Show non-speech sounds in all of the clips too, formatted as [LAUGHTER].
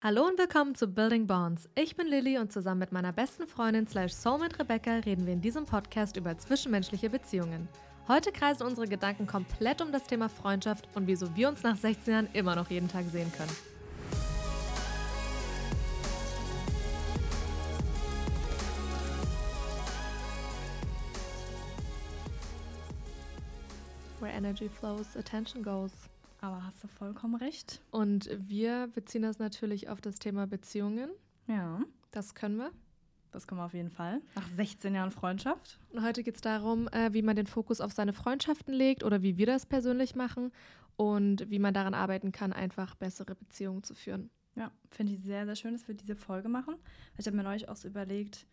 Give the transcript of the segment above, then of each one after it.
Hallo und willkommen zu Building Bonds. Ich bin Lilly und zusammen mit meiner besten Freundin slash Soulmate Rebecca reden wir in diesem Podcast über zwischenmenschliche Beziehungen. Heute kreisen unsere Gedanken komplett um das Thema Freundschaft und wieso wir uns nach 16 Jahren immer noch jeden Tag sehen können. Where energy flows, attention goes. Aber hast du vollkommen recht. Und wir beziehen das natürlich auf das Thema Beziehungen. Ja. Das können wir. Das können wir auf jeden Fall. Nach 16 Jahren Freundschaft. Und heute geht es darum, äh, wie man den Fokus auf seine Freundschaften legt oder wie wir das persönlich machen und wie man daran arbeiten kann, einfach bessere Beziehungen zu führen. Ja, finde ich sehr, sehr schön, dass wir diese Folge machen. Ich habe mir neulich auch so überlegt,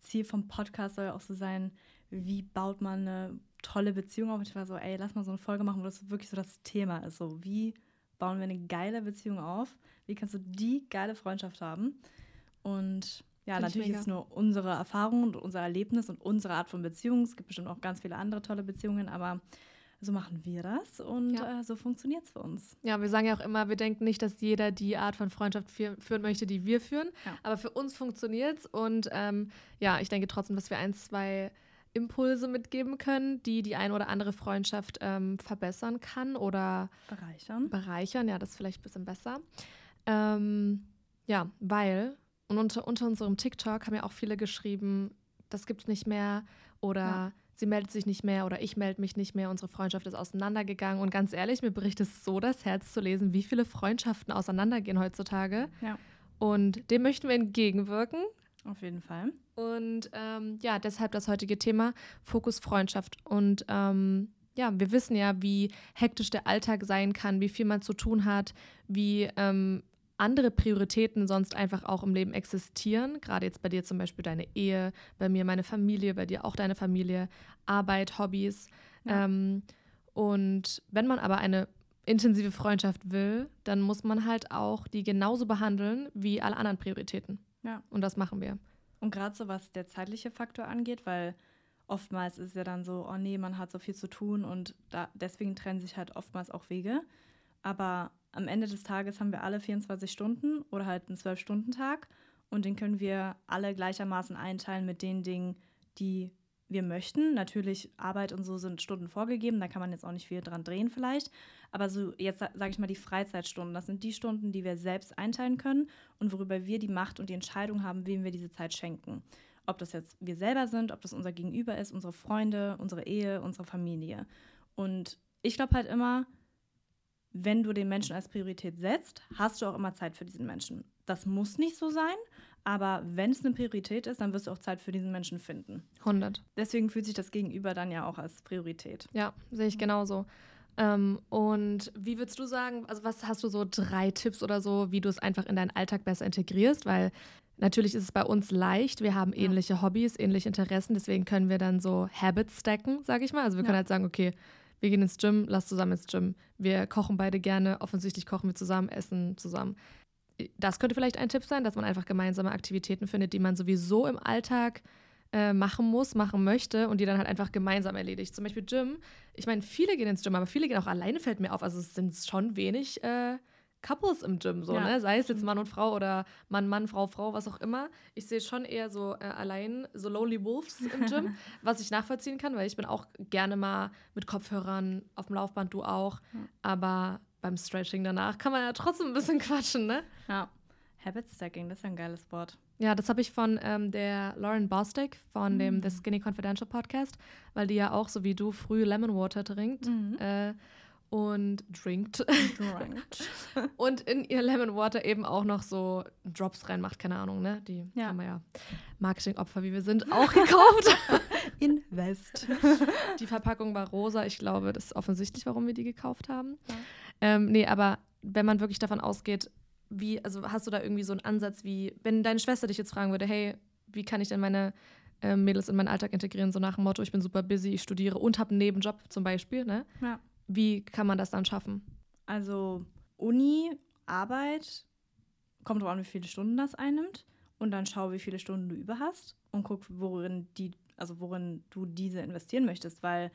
Ziel vom Podcast soll ja auch so sein, wie baut man eine tolle Beziehung auf. Ich war so, ey, lass mal so eine Folge machen, wo das wirklich so das Thema ist. So, wie bauen wir eine geile Beziehung auf? Wie kannst du die geile Freundschaft haben? Und ja, Find natürlich ist es nur unsere Erfahrung und unser Erlebnis und unsere Art von Beziehung. Es gibt bestimmt auch ganz viele andere tolle Beziehungen, aber so machen wir das und ja. äh, so funktioniert es für uns. Ja, wir sagen ja auch immer, wir denken nicht, dass jeder die Art von Freundschaft führen möchte, die wir führen. Ja. Aber für uns funktioniert es und ähm, ja, ich denke trotzdem, dass wir ein, zwei Impulse mitgeben können, die die eine oder andere Freundschaft ähm, verbessern kann oder bereichern. Bereichern, ja, das ist vielleicht ein bisschen besser. Ähm, ja, weil, und unter, unter unserem TikTok haben ja auch viele geschrieben, das gibt es nicht mehr oder ja. sie meldet sich nicht mehr oder ich melde mich nicht mehr, unsere Freundschaft ist auseinandergegangen. Und ganz ehrlich, mir bricht es so das Herz zu lesen, wie viele Freundschaften auseinandergehen heutzutage. Ja. Und dem möchten wir entgegenwirken. Auf jeden Fall. Und ähm, ja, deshalb das heutige Thema Fokus Freundschaft. Und ähm, ja, wir wissen ja, wie hektisch der Alltag sein kann, wie viel man zu tun hat, wie ähm, andere Prioritäten sonst einfach auch im Leben existieren. Gerade jetzt bei dir zum Beispiel deine Ehe, bei mir meine Familie, bei dir auch deine Familie, Arbeit, Hobbys. Ja. Ähm, und wenn man aber eine intensive Freundschaft will, dann muss man halt auch die genauso behandeln wie alle anderen Prioritäten. Ja. Und das machen wir. Und gerade so was der zeitliche Faktor angeht, weil oftmals ist ja dann so, oh nee, man hat so viel zu tun und da, deswegen trennen sich halt oftmals auch Wege. Aber am Ende des Tages haben wir alle 24 Stunden oder halt einen 12-Stunden-Tag und den können wir alle gleichermaßen einteilen mit den Dingen, die wir möchten. Natürlich, Arbeit und so sind Stunden vorgegeben, da kann man jetzt auch nicht viel dran drehen vielleicht. Aber so jetzt sage ich mal die Freizeitstunden, das sind die Stunden, die wir selbst einteilen können und worüber wir die Macht und die Entscheidung haben, wem wir diese Zeit schenken. Ob das jetzt wir selber sind, ob das unser Gegenüber ist, unsere Freunde, unsere Ehe, unsere Familie. Und ich glaube halt immer, wenn du den Menschen als Priorität setzt, hast du auch immer Zeit für diesen Menschen. Das muss nicht so sein, aber wenn es eine Priorität ist, dann wirst du auch Zeit für diesen Menschen finden. 100. Deswegen fühlt sich das Gegenüber dann ja auch als Priorität. Ja, sehe ich genauso. Ähm, und wie würdest du sagen, also was hast du so drei Tipps oder so, wie du es einfach in deinen Alltag besser integrierst? Weil natürlich ist es bei uns leicht, wir haben ähnliche ja. Hobbys, ähnliche Interessen, deswegen können wir dann so Habits stacken, sage ich mal. Also wir ja. können halt sagen, okay, wir gehen ins Gym, lass zusammen ins Gym. Wir kochen beide gerne, offensichtlich kochen wir zusammen, essen zusammen. Das könnte vielleicht ein Tipp sein, dass man einfach gemeinsame Aktivitäten findet, die man sowieso im Alltag äh, machen muss, machen möchte und die dann halt einfach gemeinsam erledigt. Zum Beispiel Gym. Ich meine, viele gehen ins Gym, aber viele gehen auch alleine, fällt mir auf. Also es sind schon wenig äh, Couples im Gym, so, ja. ne? Sei es jetzt Mann und Frau oder Mann, Mann, Frau, Frau, was auch immer. Ich sehe schon eher so äh, allein, so Lonely Wolves im Gym, [LAUGHS] was ich nachvollziehen kann, weil ich bin auch gerne mal mit Kopfhörern auf dem Laufband, du auch. Ja. Aber beim Stretching danach kann man ja trotzdem ein bisschen [LAUGHS] quatschen, ne? Ja. Habit Stacking, das ist ein geiles Wort. Ja, das habe ich von ähm, der Lauren Bostick von mhm. dem The Skinny Confidential Podcast, weil die ja auch so wie du früh Lemon Water trinkt. Mhm. Äh, und. Drinkt. [LAUGHS] und in ihr Lemon Water eben auch noch so Drops reinmacht, keine Ahnung, ne? Die ja. haben wir ja Marketingopfer, wie wir sind, [LAUGHS] auch gekauft. Invest. Die Verpackung war rosa. Ich glaube, das ist offensichtlich, warum wir die gekauft haben. Ja. Ähm, nee, aber wenn man wirklich davon ausgeht, wie, also hast du da irgendwie so einen Ansatz, wie, wenn deine Schwester dich jetzt fragen würde, hey, wie kann ich denn meine äh, Mädels in meinen Alltag integrieren, so nach dem Motto, ich bin super busy, ich studiere und habe einen Nebenjob zum Beispiel, ne? Ja. Wie kann man das dann schaffen? Also Uni, Arbeit, kommt drauf an, wie viele Stunden das einnimmt und dann schau, wie viele Stunden du über hast und guck, worin die, also worin du diese investieren möchtest, weil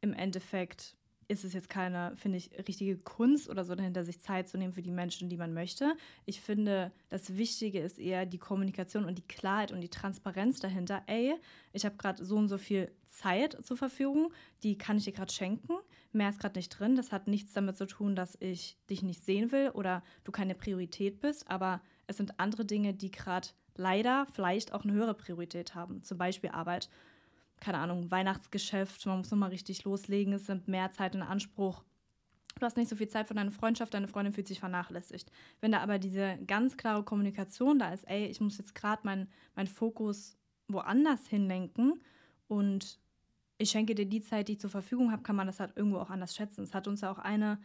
im Endeffekt ist es jetzt keine, finde ich, richtige Kunst oder so dahinter, sich Zeit zu nehmen für die Menschen, die man möchte. Ich finde, das Wichtige ist eher die Kommunikation und die Klarheit und die Transparenz dahinter. Ey, ich habe gerade so und so viel Zeit zur Verfügung, die kann ich dir gerade schenken. Mehr ist gerade nicht drin. Das hat nichts damit zu tun, dass ich dich nicht sehen will oder du keine Priorität bist, aber es sind andere Dinge, die gerade leider vielleicht auch eine höhere Priorität haben. Zum Beispiel Arbeit keine Ahnung, Weihnachtsgeschäft, man muss nochmal richtig loslegen, es sind mehr Zeit in Anspruch. Du hast nicht so viel Zeit für deine Freundschaft, deine Freundin fühlt sich vernachlässigt. Wenn da aber diese ganz klare Kommunikation da ist, ey, ich muss jetzt gerade meinen mein Fokus woanders hinlenken und ich schenke dir die Zeit, die ich zur Verfügung habe, kann man das halt irgendwo auch anders schätzen. Es hat uns ja auch eine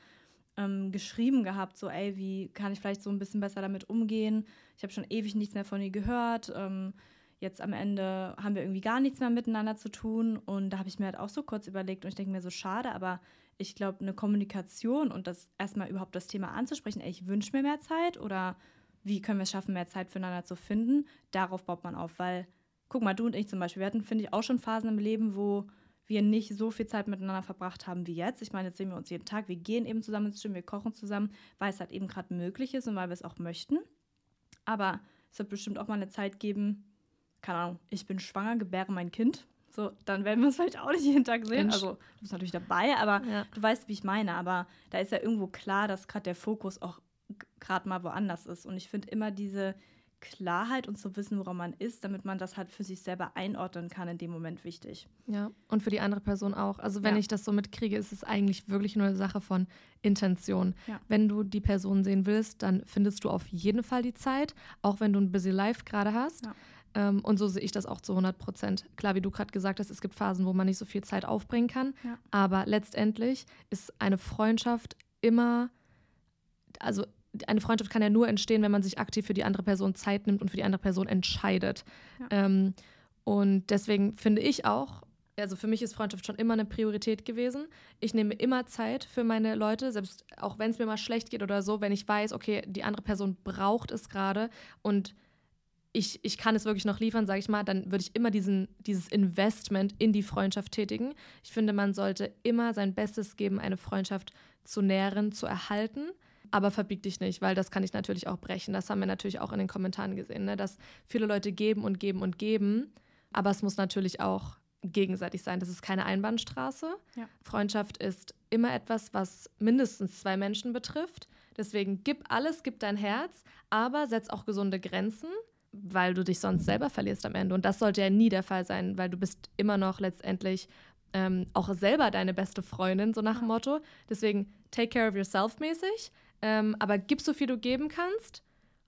ähm, geschrieben gehabt, so, ey, wie kann ich vielleicht so ein bisschen besser damit umgehen? Ich habe schon ewig nichts mehr von ihr gehört. Ähm, jetzt am Ende haben wir irgendwie gar nichts mehr miteinander zu tun. Und da habe ich mir halt auch so kurz überlegt und ich denke mir so, schade, aber ich glaube, eine Kommunikation und das erstmal überhaupt das Thema anzusprechen, ey, ich wünsche mir mehr Zeit oder wie können wir es schaffen, mehr Zeit füreinander zu finden, darauf baut man auf. Weil, guck mal, du und ich zum Beispiel, wir hatten, finde ich, auch schon Phasen im Leben, wo wir nicht so viel Zeit miteinander verbracht haben wie jetzt. Ich meine, jetzt sehen wir uns jeden Tag, wir gehen eben zusammen ins Gym, wir kochen zusammen, weil es halt eben gerade möglich ist und weil wir es auch möchten. Aber es wird bestimmt auch mal eine Zeit geben, keine Ahnung, ich bin schwanger, gebäre mein Kind. So, dann werden wir es vielleicht auch nicht jeden Tag sehen. Also, du bist natürlich dabei, aber ja. du weißt, wie ich meine. Aber da ist ja irgendwo klar, dass gerade der Fokus auch gerade mal woanders ist. Und ich finde immer diese Klarheit und zu wissen, woran man ist, damit man das halt für sich selber einordnen kann, in dem Moment wichtig. Ja, und für die andere Person auch. Also wenn ja. ich das so mitkriege, ist es eigentlich wirklich nur eine Sache von Intention. Ja. Wenn du die Person sehen willst, dann findest du auf jeden Fall die Zeit, auch wenn du ein busy Life gerade hast. Ja. Ähm, und so sehe ich das auch zu 100 Prozent. Klar, wie du gerade gesagt hast, es gibt Phasen, wo man nicht so viel Zeit aufbringen kann. Ja. Aber letztendlich ist eine Freundschaft immer, also eine Freundschaft kann ja nur entstehen, wenn man sich aktiv für die andere Person Zeit nimmt und für die andere Person entscheidet. Ja. Ähm, und deswegen finde ich auch, also für mich ist Freundschaft schon immer eine Priorität gewesen. Ich nehme immer Zeit für meine Leute, selbst auch wenn es mir mal schlecht geht oder so, wenn ich weiß, okay, die andere Person braucht es gerade und ich, ich kann es wirklich noch liefern, sage ich mal, dann würde ich immer diesen, dieses Investment in die Freundschaft tätigen. Ich finde, man sollte immer sein Bestes geben, eine Freundschaft zu nähren, zu erhalten. Aber verbieg dich nicht, weil das kann ich natürlich auch brechen. Das haben wir natürlich auch in den Kommentaren gesehen, ne? dass viele Leute geben und geben und geben. Aber es muss natürlich auch gegenseitig sein. Das ist keine Einbahnstraße. Ja. Freundschaft ist immer etwas, was mindestens zwei Menschen betrifft. Deswegen gib alles, gib dein Herz, aber setz auch gesunde Grenzen weil du dich sonst selber verlierst am Ende. Und das sollte ja nie der Fall sein, weil du bist immer noch letztendlich ähm, auch selber deine beste Freundin, so nach dem Motto. Deswegen take care of yourself mäßig, ähm, aber gib so viel du geben kannst.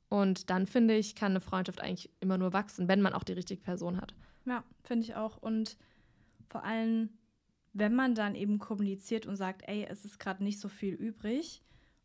Und dann finde ich, kann eine Freundschaft eigentlich immer nur wachsen, wenn man auch die richtige Person hat. Ja, finde ich auch. Und vor allem, wenn man dann eben kommuniziert und sagt, ey, es ist gerade nicht so viel übrig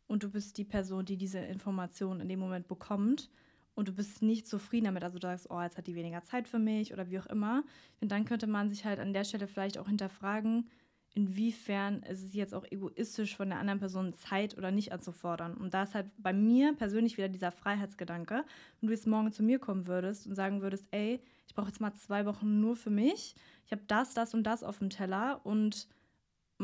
und du bist die Person, die diese Information in dem Moment bekommt, und du bist nicht zufrieden damit, also du sagst, oh, jetzt hat die weniger Zeit für mich oder wie auch immer, und dann könnte man sich halt an der Stelle vielleicht auch hinterfragen, inwiefern ist es jetzt auch egoistisch von der anderen Person Zeit oder nicht anzufordern. Und da ist halt bei mir persönlich wieder dieser Freiheitsgedanke. Wenn du jetzt morgen zu mir kommen würdest und sagen würdest, ey, ich brauche jetzt mal zwei Wochen nur für mich, ich habe das, das und das auf dem Teller und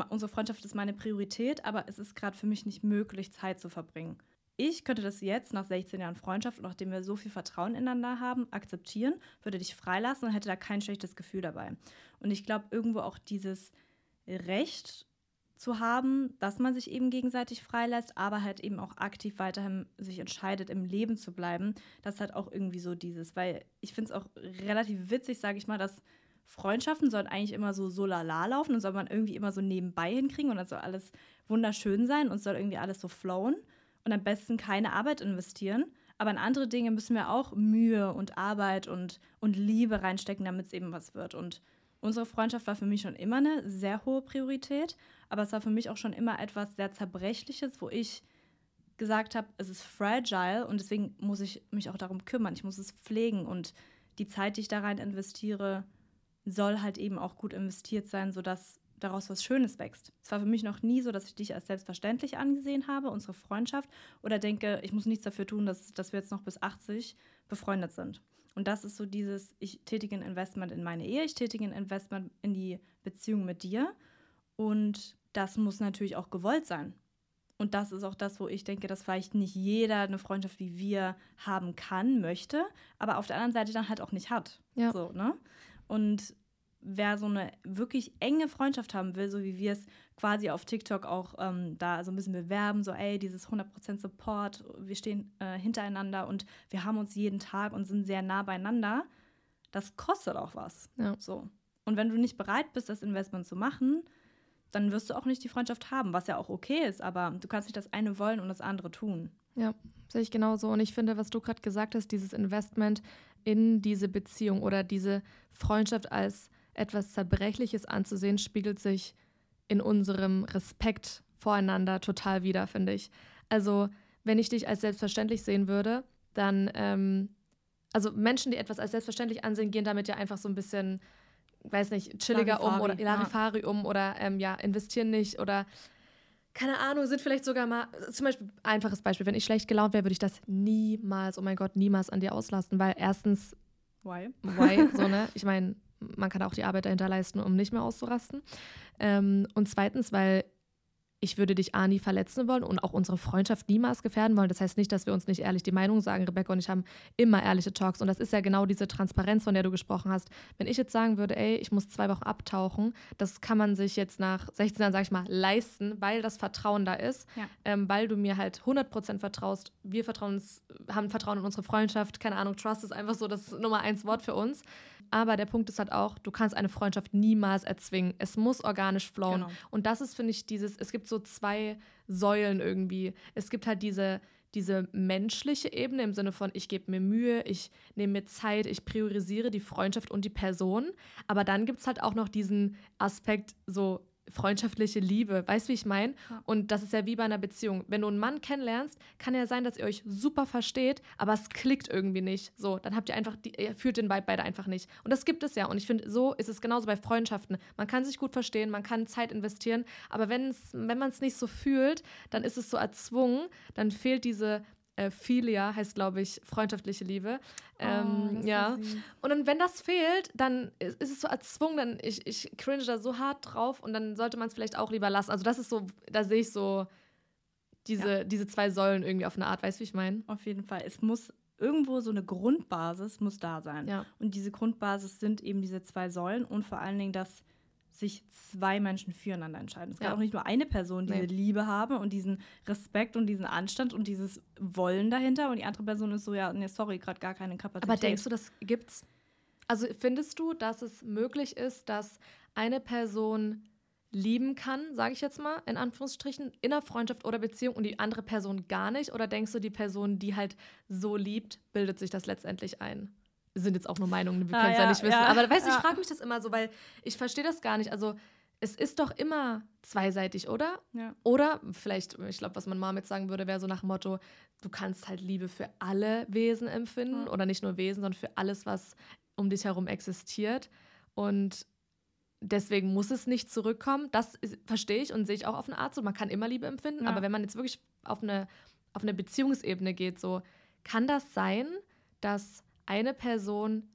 unsere Freundschaft ist meine Priorität, aber es ist gerade für mich nicht möglich, Zeit zu verbringen ich könnte das jetzt nach 16 Jahren Freundschaft und nachdem wir so viel Vertrauen ineinander haben, akzeptieren, würde dich freilassen und hätte da kein schlechtes Gefühl dabei. Und ich glaube, irgendwo auch dieses Recht zu haben, dass man sich eben gegenseitig freilässt, aber halt eben auch aktiv weiterhin sich entscheidet, im Leben zu bleiben, das ist halt auch irgendwie so dieses, weil ich finde es auch relativ witzig, sage ich mal, dass Freundschaften sollen eigentlich immer so so lala laufen und soll man irgendwie immer so nebenbei hinkriegen und dann soll alles wunderschön sein und soll irgendwie alles so flowen und am besten keine Arbeit investieren. Aber in andere Dinge müssen wir auch Mühe und Arbeit und, und Liebe reinstecken, damit es eben was wird. Und unsere Freundschaft war für mich schon immer eine sehr hohe Priorität, aber es war für mich auch schon immer etwas sehr Zerbrechliches, wo ich gesagt habe, es ist fragile und deswegen muss ich mich auch darum kümmern. Ich muss es pflegen und die Zeit, die ich da rein investiere, soll halt eben auch gut investiert sein, sodass daraus was Schönes wächst. Es war für mich noch nie so, dass ich dich als selbstverständlich angesehen habe, unsere Freundschaft, oder denke, ich muss nichts dafür tun, dass, dass wir jetzt noch bis 80 befreundet sind. Und das ist so dieses, ich tätige ein Investment in meine Ehe, ich tätige ein Investment in die Beziehung mit dir. Und das muss natürlich auch gewollt sein. Und das ist auch das, wo ich denke, dass vielleicht nicht jeder eine Freundschaft wie wir haben kann, möchte, aber auf der anderen Seite dann halt auch nicht hat. Ja. So, ne? Und wer so eine wirklich enge Freundschaft haben will, so wie wir es quasi auf TikTok auch ähm, da so ein bisschen bewerben, so ey, dieses 100% Support, wir stehen äh, hintereinander und wir haben uns jeden Tag und sind sehr nah beieinander, das kostet auch was. Ja. So. Und wenn du nicht bereit bist, das Investment zu machen, dann wirst du auch nicht die Freundschaft haben, was ja auch okay ist, aber du kannst nicht das eine wollen und das andere tun. Ja, sehe ich genauso. Und ich finde, was du gerade gesagt hast, dieses Investment in diese Beziehung oder diese Freundschaft als etwas Zerbrechliches anzusehen, spiegelt sich in unserem Respekt voreinander total wieder, finde ich. Also, wenn ich dich als selbstverständlich sehen würde, dann, ähm, also Menschen, die etwas als selbstverständlich ansehen, gehen damit ja einfach so ein bisschen, weiß nicht, chilliger Larifari, um oder Larifari ja. um oder ähm, ja, investieren nicht oder keine Ahnung, sind vielleicht sogar mal, zum Beispiel, einfaches Beispiel, wenn ich schlecht gelaunt wäre, würde ich das niemals, oh mein Gott, niemals an dir auslassen, weil erstens, why? Why, so, ne? Ich meine, man kann auch die Arbeit dahinter leisten, um nicht mehr auszurasten. Ähm, und zweitens, weil ich würde dich A nie verletzen wollen und auch unsere Freundschaft niemals gefährden wollen. Das heißt nicht, dass wir uns nicht ehrlich die Meinung sagen. Rebecca und ich haben immer ehrliche Talks. Und das ist ja genau diese Transparenz, von der du gesprochen hast. Wenn ich jetzt sagen würde, ey, ich muss zwei Wochen abtauchen, das kann man sich jetzt nach 16 Jahren, sag ich mal, leisten, weil das Vertrauen da ist. Ja. Ähm, weil du mir halt 100% vertraust. Wir vertrauen uns, haben Vertrauen in unsere Freundschaft. Keine Ahnung, Trust ist einfach so das Nummer eins Wort für uns. Aber der Punkt ist halt auch, du kannst eine Freundschaft niemals erzwingen. Es muss organisch flowen. Genau. Und das ist, finde ich, dieses, es gibt so zwei Säulen irgendwie. Es gibt halt diese, diese menschliche Ebene im Sinne von, ich gebe mir Mühe, ich nehme mir Zeit, ich priorisiere die Freundschaft und die Person. Aber dann gibt es halt auch noch diesen Aspekt, so freundschaftliche Liebe. Weißt du, wie ich meine? Und das ist ja wie bei einer Beziehung. Wenn du einen Mann kennenlernst, kann ja sein, dass ihr euch super versteht, aber es klickt irgendwie nicht. So, dann habt ihr einfach, die, ihr fühlt den Vibe beide einfach nicht. Und das gibt es ja. Und ich finde, so ist es genauso bei Freundschaften. Man kann sich gut verstehen, man kann Zeit investieren, aber wenn's, wenn man es nicht so fühlt, dann ist es so erzwungen, dann fehlt diese äh, Philia heißt, glaube ich, freundschaftliche Liebe. Oh, ähm, oh, ja. Und dann, wenn das fehlt, dann ist, ist es so erzwungen, dann ich, ich cringe da so hart drauf und dann sollte man es vielleicht auch lieber lassen. Also das ist so, da sehe ich so diese, ja. diese zwei Säulen irgendwie auf eine Art, weißt du, wie ich meine? Auf jeden Fall. Es muss irgendwo so eine Grundbasis muss da sein. Ja. Und diese Grundbasis sind eben diese zwei Säulen und vor allen Dingen das sich zwei Menschen füreinander entscheiden. Es kann ja. auch nicht nur eine Person diese nee. Liebe haben und diesen Respekt und diesen Anstand und dieses Wollen dahinter und die andere Person ist so, ja, nee, sorry, gerade gar keine Kapazität. Aber denkst du, das gibt's? Also findest du, dass es möglich ist, dass eine Person lieben kann, sage ich jetzt mal, in Anführungsstrichen, in einer Freundschaft oder Beziehung und die andere Person gar nicht? Oder denkst du, die Person, die halt so liebt, bildet sich das letztendlich ein? Sind jetzt auch nur Meinungen, wir ah, können es ja, ja, nicht wissen. Ja, aber weißt du, ja. ich frage mich das immer so, weil ich verstehe das gar nicht. Also es ist doch immer zweiseitig, oder? Ja. Oder vielleicht, ich glaube, was man Mom jetzt sagen würde, wäre so nach dem Motto, du kannst halt Liebe für alle Wesen empfinden mhm. oder nicht nur Wesen, sondern für alles, was um dich herum existiert. Und deswegen muss es nicht zurückkommen. Das verstehe ich und sehe ich auch auf eine Art so. Man kann immer Liebe empfinden, ja. aber wenn man jetzt wirklich auf eine, auf eine Beziehungsebene geht, so kann das sein, dass eine Person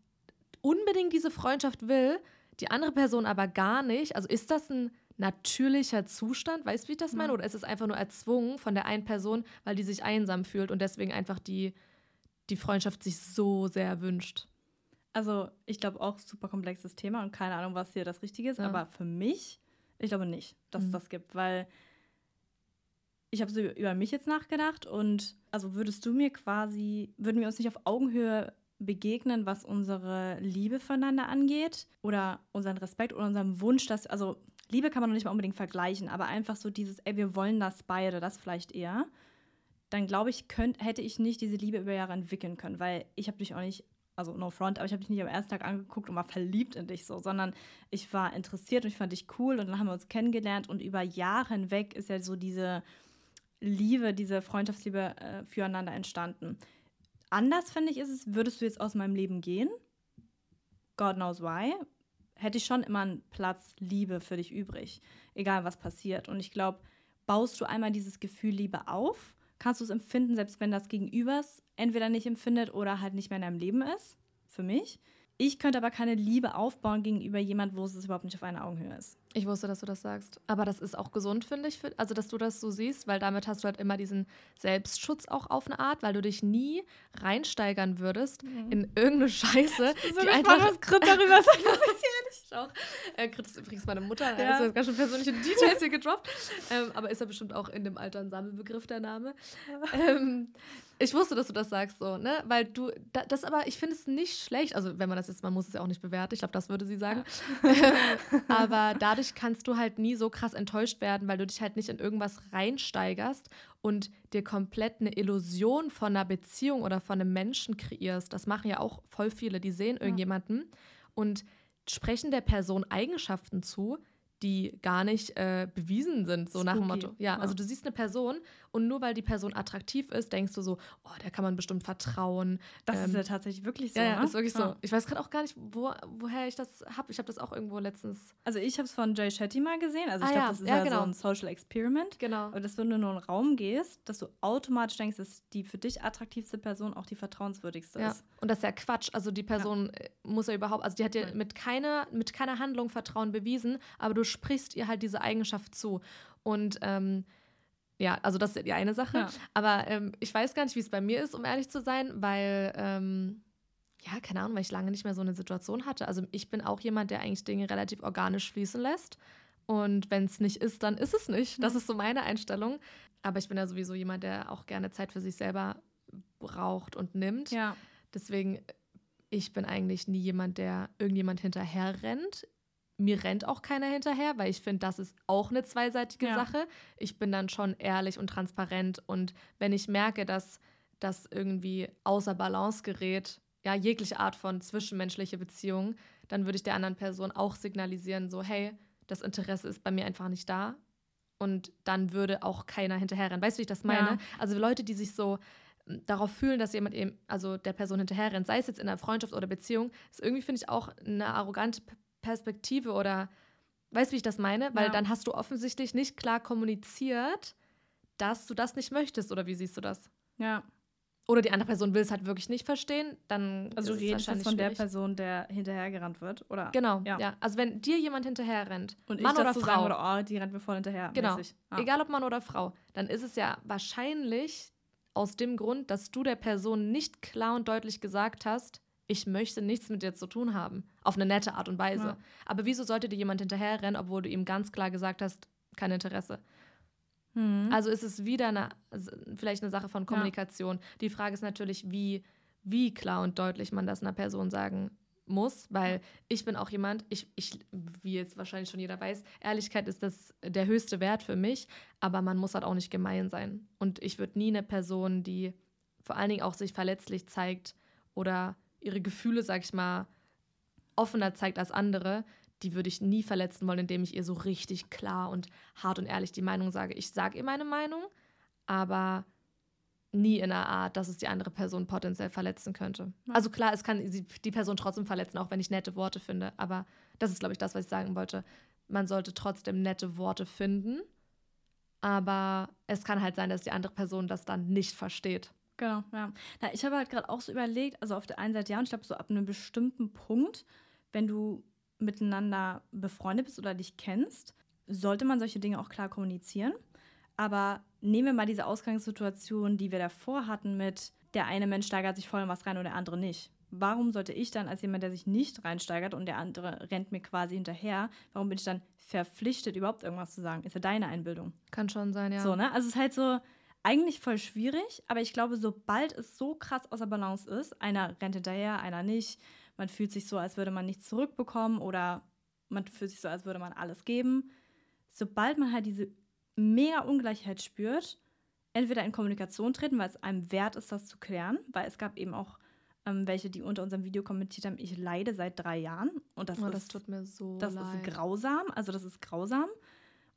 unbedingt diese Freundschaft will, die andere Person aber gar nicht. Also ist das ein natürlicher Zustand? Weißt du, wie ich das meine? Oder ist es einfach nur erzwungen von der einen Person, weil die sich einsam fühlt und deswegen einfach die, die Freundschaft sich so sehr wünscht? Also, ich glaube auch super komplexes Thema und keine Ahnung, was hier das Richtige ist, ja. aber für mich, ich glaube nicht, dass mhm. es das gibt, weil ich habe so über mich jetzt nachgedacht und also würdest du mir quasi, würden wir uns nicht auf Augenhöhe begegnen, was unsere Liebe füreinander angeht oder unseren Respekt oder unseren Wunsch, dass, also Liebe kann man noch nicht mal unbedingt vergleichen, aber einfach so dieses, ey, wir wollen das beide, das vielleicht eher, dann glaube ich, könnt, hätte ich nicht diese Liebe über Jahre entwickeln können, weil ich habe dich auch nicht, also no front, aber ich habe dich nicht am ersten Tag angeguckt und war verliebt in dich so, sondern ich war interessiert und ich fand dich cool und dann haben wir uns kennengelernt und über Jahre hinweg ist ja so diese Liebe, diese Freundschaftsliebe äh, füreinander entstanden. Anders, finde ich, ist es, würdest du jetzt aus meinem Leben gehen, God knows why, hätte ich schon immer einen Platz Liebe für dich übrig, egal was passiert. Und ich glaube, baust du einmal dieses Gefühl Liebe auf, kannst du es empfinden, selbst wenn das Gegenübers entweder nicht empfindet oder halt nicht mehr in deinem Leben ist, für mich. Ich könnte aber keine Liebe aufbauen gegenüber jemand, wo es überhaupt nicht auf einer Augenhöhe ist. Ich wusste, dass du das sagst. Aber das ist auch gesund, finde ich. Also, dass du das so siehst, weil damit hast du halt immer diesen Selbstschutz auch auf eine Art, weil du dich nie reinsteigern würdest mhm. in irgendeine Scheiße. [LAUGHS] so die einfach was Grit darüber sagen, das ist ehrlich auch. Äh, Grit ist übrigens meine Mutter, ja. also ganz schön persönliche [LAUGHS] Details hier gedroppt. Ähm, aber ist ja bestimmt auch in dem Alter ein Sammelbegriff der Name. Ähm, ich wusste, dass du das sagst, so, ne? Weil du, das aber, ich finde es nicht schlecht. Also, wenn man das jetzt, man muss es ja auch nicht bewerten. Ich glaube, das würde sie sagen. Ja. [LAUGHS] aber [LAUGHS] dadurch kannst du halt nie so krass enttäuscht werden, weil du dich halt nicht in irgendwas reinsteigerst und dir komplett eine Illusion von einer Beziehung oder von einem Menschen kreierst. Das machen ja auch voll viele, die sehen irgendjemanden ja. und sprechen der Person Eigenschaften zu, die gar nicht äh, bewiesen sind, so Spooky. nach dem Motto. Ja, ja, also du siehst eine Person und nur weil die Person attraktiv ist, denkst du so, oh, der kann man bestimmt vertrauen. Das ähm, ist ja tatsächlich wirklich so. Ja, ja ne? ist wirklich ja. so. Ich weiß gerade auch gar nicht, wo, woher ich das habe. Ich habe das auch irgendwo letztens. Also ich habe es von Jay Shetty mal gesehen. Also ich ah, glaube, das ist ja, genau. so ein Social Experiment. Genau. Aber dass wenn du in einen Raum gehst, dass du automatisch denkst, dass die für dich attraktivste Person auch die vertrauenswürdigste ist. Und das ist ja Quatsch. Also die Person äh, muss ja überhaupt, also die hat dir mit keiner, mit keiner Handlung Vertrauen bewiesen, aber du sprichst ihr halt diese Eigenschaft zu. Und ähm, ja, also das ist die eine Sache. Ja. Aber ähm, ich weiß gar nicht, wie es bei mir ist, um ehrlich zu sein, weil, ähm, ja, keine Ahnung, weil ich lange nicht mehr so eine Situation hatte. Also ich bin auch jemand, der eigentlich Dinge relativ organisch fließen lässt. Und wenn es nicht ist, dann ist es nicht. Das ist so meine Einstellung. Aber ich bin ja sowieso jemand, der auch gerne Zeit für sich selber braucht und nimmt. Ja. Deswegen, ich bin eigentlich nie jemand, der irgendjemand hinterher rennt mir rennt auch keiner hinterher, weil ich finde, das ist auch eine zweiseitige ja. Sache. Ich bin dann schon ehrlich und transparent und wenn ich merke, dass das irgendwie außer Balance gerät, ja, jegliche Art von zwischenmenschliche Beziehung, dann würde ich der anderen Person auch signalisieren, so, hey, das Interesse ist bei mir einfach nicht da. Und dann würde auch keiner hinterherrennen. Weißt du, wie ich das meine? Ja. Also Leute, die sich so hm, darauf fühlen, dass jemand eben, also der Person hinterherrennt, sei es jetzt in einer Freundschaft oder Beziehung, ist irgendwie, finde ich, auch eine arrogante Perspektive oder weißt du, wie ich das meine? Weil ja. dann hast du offensichtlich nicht klar kommuniziert, dass du das nicht möchtest oder wie siehst du das? Ja. Oder die andere Person will es halt wirklich nicht verstehen, dann also ist du redest es von schwierig. der Person, der hinterhergerannt wird, oder? Genau, ja. ja. Also wenn dir jemand hinterher rennt, und Mann ich oder Frau, oder oh, die rennt mir voll hinterher. Genau. Ah. Egal ob Mann oder Frau, dann ist es ja wahrscheinlich aus dem Grund, dass du der Person nicht klar und deutlich gesagt hast, ich möchte nichts mit dir zu tun haben. Auf eine nette Art und Weise. Ja. Aber wieso sollte dir jemand hinterherrennen, obwohl du ihm ganz klar gesagt hast, kein Interesse? Mhm. Also ist es wieder eine, vielleicht eine Sache von Kommunikation. Ja. Die Frage ist natürlich, wie, wie klar und deutlich man das einer Person sagen muss, weil ich bin auch jemand, ich, ich, wie jetzt wahrscheinlich schon jeder weiß, Ehrlichkeit ist das der höchste Wert für mich, aber man muss halt auch nicht gemein sein. Und ich würde nie eine Person, die vor allen Dingen auch sich verletzlich zeigt oder ihre Gefühle, sag ich mal, offener zeigt als andere, die würde ich nie verletzen wollen, indem ich ihr so richtig klar und hart und ehrlich die Meinung sage. Ich sage ihr meine Meinung, aber nie in einer Art, dass es die andere Person potenziell verletzen könnte. Ja. Also klar, es kann die Person trotzdem verletzen, auch wenn ich nette Worte finde. Aber das ist, glaube ich, das, was ich sagen wollte. Man sollte trotzdem nette Worte finden, aber es kann halt sein, dass die andere Person das dann nicht versteht. Genau, ja. Na, ich habe halt gerade auch so überlegt, also auf der einen Seite ja, und ich glaube, so ab einem bestimmten Punkt, wenn du miteinander befreundet bist oder dich kennst, sollte man solche Dinge auch klar kommunizieren. Aber nehmen wir mal diese Ausgangssituation, die wir davor hatten mit der eine Mensch steigert sich voll in was rein und der andere nicht. Warum sollte ich dann als jemand, der sich nicht reinsteigert und der andere rennt mir quasi hinterher, warum bin ich dann verpflichtet, überhaupt irgendwas zu sagen? Ist ja deine Einbildung. Kann schon sein, ja. So, ne? Also es ist halt so, eigentlich voll schwierig, aber ich glaube, sobald es so krass außer Balance ist, einer rennt hinterher, einer nicht, man fühlt sich so, als würde man nichts zurückbekommen oder man fühlt sich so, als würde man alles geben. Sobald man halt diese mega Ungleichheit spürt, entweder in Kommunikation treten, weil es einem wert ist, das zu klären, weil es gab eben auch ähm, welche, die unter unserem Video kommentiert haben, ich leide seit drei Jahren und das, oh, ist, das tut mir so das leid. ist grausam, also das ist grausam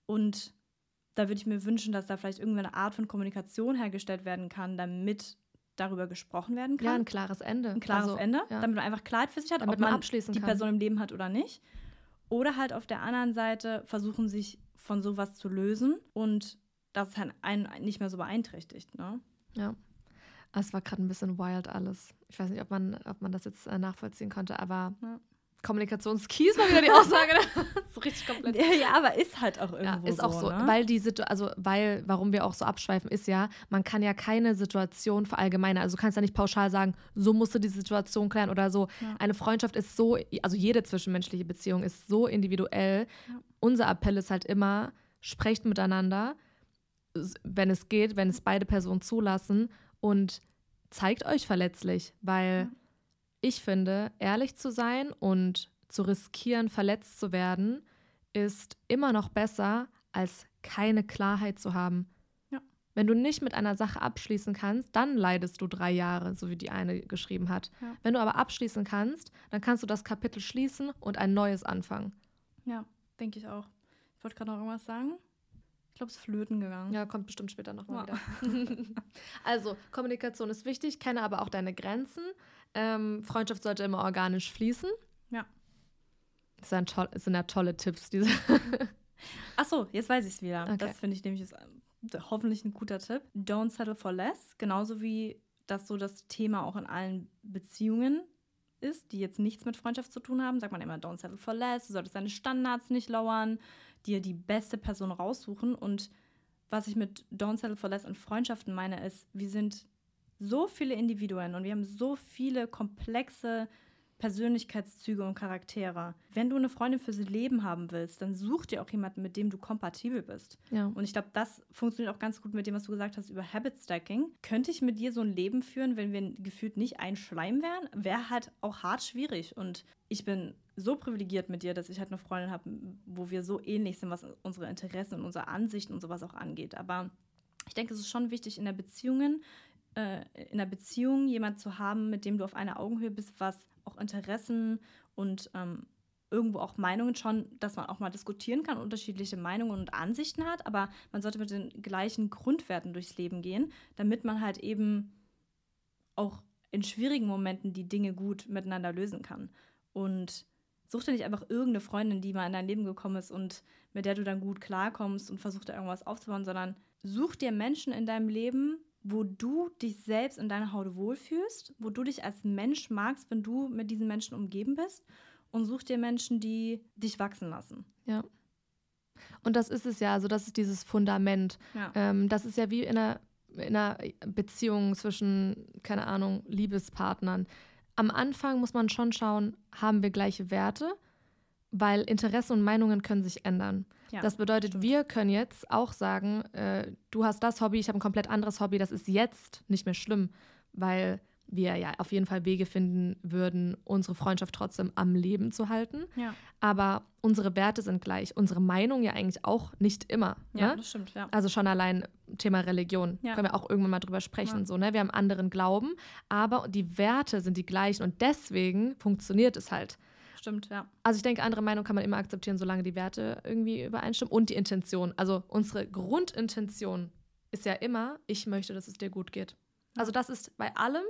und da würde ich mir wünschen, dass da vielleicht irgendeine Art von Kommunikation hergestellt werden kann, damit darüber gesprochen werden kann. Ja, ein klares Ende. Ein klares also, Ende, ja. damit man einfach Klarheit für sich hat, damit ob man, man die kann. Person im Leben hat oder nicht. Oder halt auf der anderen Seite versuchen, sich von sowas zu lösen und das halt einen nicht mehr so beeinträchtigt. Ne? Ja. Es war gerade ein bisschen wild alles. ich weiß nicht, ob man, ob man das jetzt äh, nachvollziehen konnte, aber ja. Kommunikationskeys war wieder die Aussage. [LAUGHS] so richtig komplett. Ja, aber ist halt auch irgendwo ja, ist auch so, ne? weil die Situ also weil warum wir auch so abschweifen ist ja, man kann ja keine Situation verallgemeinern. Also du kannst ja nicht pauschal sagen, so musst du die Situation klären oder so. Ja. Eine Freundschaft ist so, also jede zwischenmenschliche Beziehung ist so individuell. Ja. Unser Appell ist halt immer, sprecht miteinander, wenn es geht, wenn es beide Personen zulassen und zeigt euch verletzlich, weil ich finde, ehrlich zu sein und zu riskieren, verletzt zu werden, ist immer noch besser, als keine Klarheit zu haben. Ja. Wenn du nicht mit einer Sache abschließen kannst, dann leidest du drei Jahre, so wie die eine geschrieben hat. Ja. Wenn du aber abschließen kannst, dann kannst du das Kapitel schließen und ein neues anfangen. Ja, denke ich auch. Ich wollte gerade noch irgendwas sagen. Ich glaube, es ist flöten gegangen. Ja, kommt bestimmt später nochmal ja. wieder. [LAUGHS] also, Kommunikation ist wichtig, kenne aber auch deine Grenzen. Ähm, Freundschaft sollte immer organisch fließen. Ja. Das sind, toll, das sind ja tolle Tipps, diese. Achso, jetzt weiß ich es wieder. Okay. Das finde ich nämlich ist, äh, hoffentlich ein guter Tipp. Don't settle for less. Genauso wie das so das Thema auch in allen Beziehungen ist, die jetzt nichts mit Freundschaft zu tun haben, sagt man immer, don't settle for less, du solltest deine Standards nicht lauern, dir die beste Person raussuchen. Und was ich mit don't settle for less in Freundschaften meine, ist, wir sind so viele Individuen und wir haben so viele komplexe Persönlichkeitszüge und Charaktere. Wenn du eine Freundin fürs Leben haben willst, dann such dir auch jemanden, mit dem du kompatibel bist. Ja. Und ich glaube, das funktioniert auch ganz gut mit dem, was du gesagt hast über Habit Stacking. Könnte ich mit dir so ein Leben führen, wenn wir gefühlt nicht ein Schleim wären? Wäre halt auch hart schwierig. Und ich bin so privilegiert mit dir, dass ich halt eine Freundin habe, wo wir so ähnlich sind, was unsere Interessen und unsere Ansichten und sowas auch angeht. Aber ich denke, es ist schon wichtig in der Beziehungen, äh, in einer Beziehung jemand zu haben, mit dem du auf einer Augenhöhe bist, was auch Interessen und ähm, irgendwo auch Meinungen schon, dass man auch mal diskutieren kann, unterschiedliche Meinungen und Ansichten hat, aber man sollte mit den gleichen Grundwerten durchs Leben gehen, damit man halt eben auch in schwierigen Momenten die Dinge gut miteinander lösen kann. Und such dir nicht einfach irgendeine Freundin, die mal in dein Leben gekommen ist und mit der du dann gut klarkommst und versuch da irgendwas aufzubauen, sondern such dir Menschen in deinem Leben, wo du dich selbst in deiner Haut wohlfühlst, wo du dich als Mensch magst, wenn du mit diesen Menschen umgeben bist und such dir Menschen, die dich wachsen lassen. Ja. Und das ist es ja, also das ist dieses Fundament. Ja. Ähm, das ist ja wie in einer, in einer Beziehung zwischen, keine Ahnung, Liebespartnern. Am Anfang muss man schon schauen, haben wir gleiche Werte, weil Interessen und Meinungen können sich ändern. Ja, das bedeutet, stimmt. wir können jetzt auch sagen, äh, du hast das Hobby, ich habe ein komplett anderes Hobby. Das ist jetzt nicht mehr schlimm, weil wir ja auf jeden Fall Wege finden würden, unsere Freundschaft trotzdem am Leben zu halten. Ja. Aber unsere Werte sind gleich, unsere Meinung ja eigentlich auch nicht immer. Ja, ne? das stimmt, ja. Also schon allein Thema Religion, ja. können wir auch irgendwann mal drüber sprechen. Ja. So, ne? Wir haben anderen Glauben, aber die Werte sind die gleichen und deswegen funktioniert es halt. Stimmt, ja. Also ich denke, andere Meinungen kann man immer akzeptieren, solange die Werte irgendwie übereinstimmen und die Intention. Also unsere Grundintention ist ja immer, ich möchte, dass es dir gut geht. Also das ist bei allem,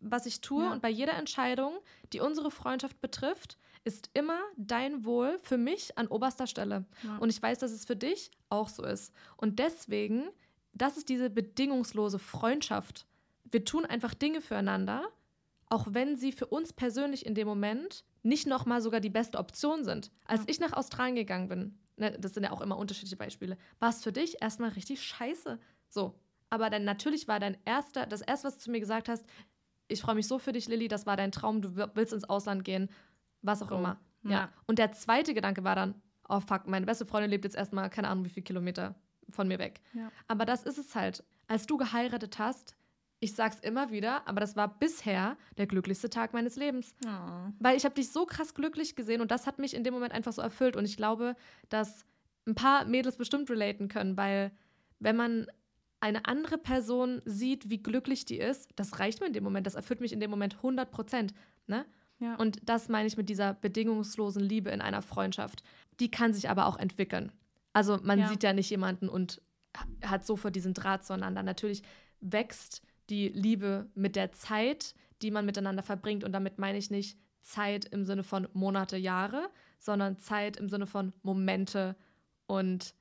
was ich tue ja. und bei jeder Entscheidung, die unsere Freundschaft betrifft, ist immer dein Wohl für mich an oberster Stelle. Ja. Und ich weiß, dass es für dich auch so ist. Und deswegen, das ist diese bedingungslose Freundschaft. Wir tun einfach Dinge füreinander, auch wenn sie für uns persönlich in dem Moment nicht nochmal sogar die beste Option sind. Als ja. ich nach Australien gegangen bin, ne, das sind ja auch immer unterschiedliche Beispiele, war es für dich erstmal richtig scheiße. So. Aber dann natürlich war dein erster, das erste, was du zu mir gesagt hast, ich freue mich so für dich, Lilly, das war dein Traum, du willst ins Ausland gehen, was auch oh. immer. Ja. ja. Und der zweite Gedanke war dann, oh fuck, meine beste Freundin lebt jetzt erstmal, keine Ahnung, wie viele Kilometer von mir weg. Ja. Aber das ist es halt. Als du geheiratet hast, ich sag's immer wieder, aber das war bisher der glücklichste Tag meines Lebens. Oh. Weil ich habe dich so krass glücklich gesehen und das hat mich in dem Moment einfach so erfüllt. Und ich glaube, dass ein paar Mädels bestimmt relaten können, weil wenn man eine andere Person sieht, wie glücklich die ist, das reicht mir in dem Moment, das erfüllt mich in dem Moment 100 Prozent. Ne? Ja. Und das meine ich mit dieser bedingungslosen Liebe in einer Freundschaft. Die kann sich aber auch entwickeln. Also man ja. sieht ja nicht jemanden und hat sofort diesen Draht zueinander. Natürlich wächst die Liebe mit der Zeit, die man miteinander verbringt. Und damit meine ich nicht Zeit im Sinne von Monate, Jahre, sondern Zeit im Sinne von Momente und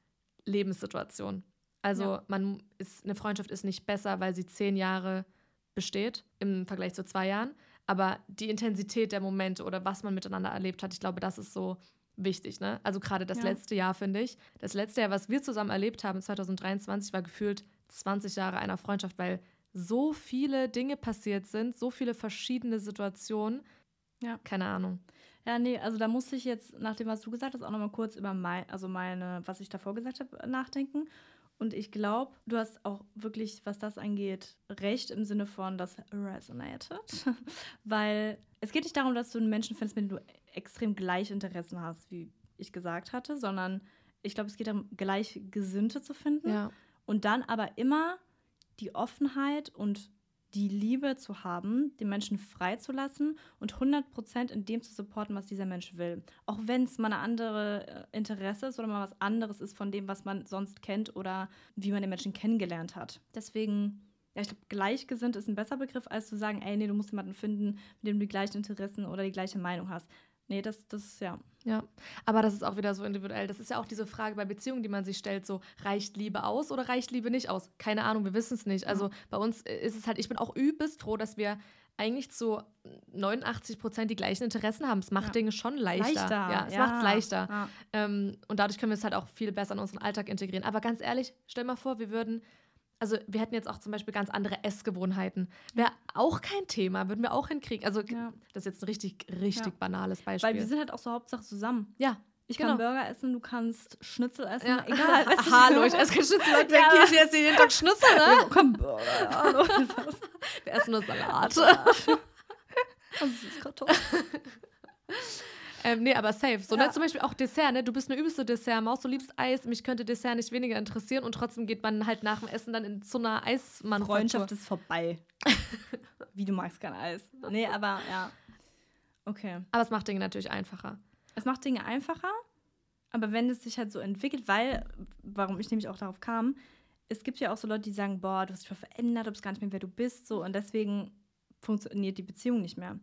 Lebenssituationen. Also ja. man ist, eine Freundschaft ist nicht besser, weil sie zehn Jahre besteht im Vergleich zu zwei Jahren. Aber die Intensität der Momente oder was man miteinander erlebt hat, ich glaube, das ist so wichtig. Ne? Also gerade das ja. letzte Jahr, finde ich. Das letzte Jahr, was wir zusammen erlebt haben, 2023, war gefühlt 20 Jahre einer Freundschaft, weil so viele Dinge passiert sind, so viele verschiedene Situationen. Ja. Keine Ahnung. Ja, nee, also da musste ich jetzt, nach dem, was du gesagt hast, auch nochmal kurz über mein, also meine, was ich davor gesagt habe, nachdenken. Und ich glaube, du hast auch wirklich, was das angeht, recht im Sinne von, das resonated. [LAUGHS] Weil es geht nicht darum, dass du einen Menschen findest, mit dem du extrem gleich Interessen hast, wie ich gesagt hatte, sondern ich glaube, es geht darum, Gleichgesinnte zu finden. Ja. Und dann aber immer die Offenheit und die Liebe zu haben, den Menschen freizulassen und 100% in dem zu supporten, was dieser Mensch will. Auch wenn es mal eine andere äh, Interesse ist oder mal was anderes ist von dem, was man sonst kennt oder wie man den Menschen kennengelernt hat. Deswegen, ja, ich glaube, gleichgesinnt ist ein besser Begriff, als zu sagen, ey, nee, du musst jemanden finden, mit dem du die gleichen Interessen oder die gleiche Meinung hast. Nee, das, das, ja. Ja, aber das ist auch wieder so individuell. Das ist ja auch diese Frage bei Beziehungen, die man sich stellt: so, reicht Liebe aus oder reicht Liebe nicht aus? Keine Ahnung, wir wissen es nicht. Also bei uns ist es halt, ich bin auch übelst froh, dass wir eigentlich zu 89 Prozent die gleichen Interessen haben. Es macht ja. Dinge schon leichter. leichter. Ja, es ja. macht es leichter. Ja. Ähm, und dadurch können wir es halt auch viel besser in unseren Alltag integrieren. Aber ganz ehrlich, stell mal vor, wir würden also wir hätten jetzt auch zum Beispiel ganz andere Essgewohnheiten. Wäre auch kein Thema, würden wir auch hinkriegen. Also ja. das ist jetzt ein richtig, richtig ja. banales Beispiel. Weil wir sind halt auch so Hauptsache zusammen. Ja. Ich genau. kann Burger essen, du kannst Schnitzel essen. Ja. Egal. [LAUGHS] Weißt Hallo, ich esse kein Schnitzel. Leute, ja. denke ich jetzt jeden Tag Schnitzel, ne? Komm, Burger. Hallo. [LAUGHS] [LAUGHS] wir essen nur Salat. Also Süßkartoffeln. Ähm, nee, aber safe. So, ne, ja. ne, zum Beispiel auch Dessert, ne? Du bist eine übelste Dessert-Maus, du liebst Eis. Mich könnte Dessert nicht weniger interessieren und trotzdem geht man halt nach dem Essen dann in so einer Eismanufaktur. Freundschaft ist vorbei. Wie du magst kein Eis. Nee, aber ja. Okay. Aber es macht Dinge natürlich einfacher. Es macht Dinge einfacher, aber wenn es sich halt so entwickelt, weil, warum ich nämlich auch darauf kam, es gibt ja auch so Leute, die sagen, boah, du hast dich verändert, du bist gar nicht mehr, wer du bist, so und deswegen funktioniert die Beziehung nicht mehr.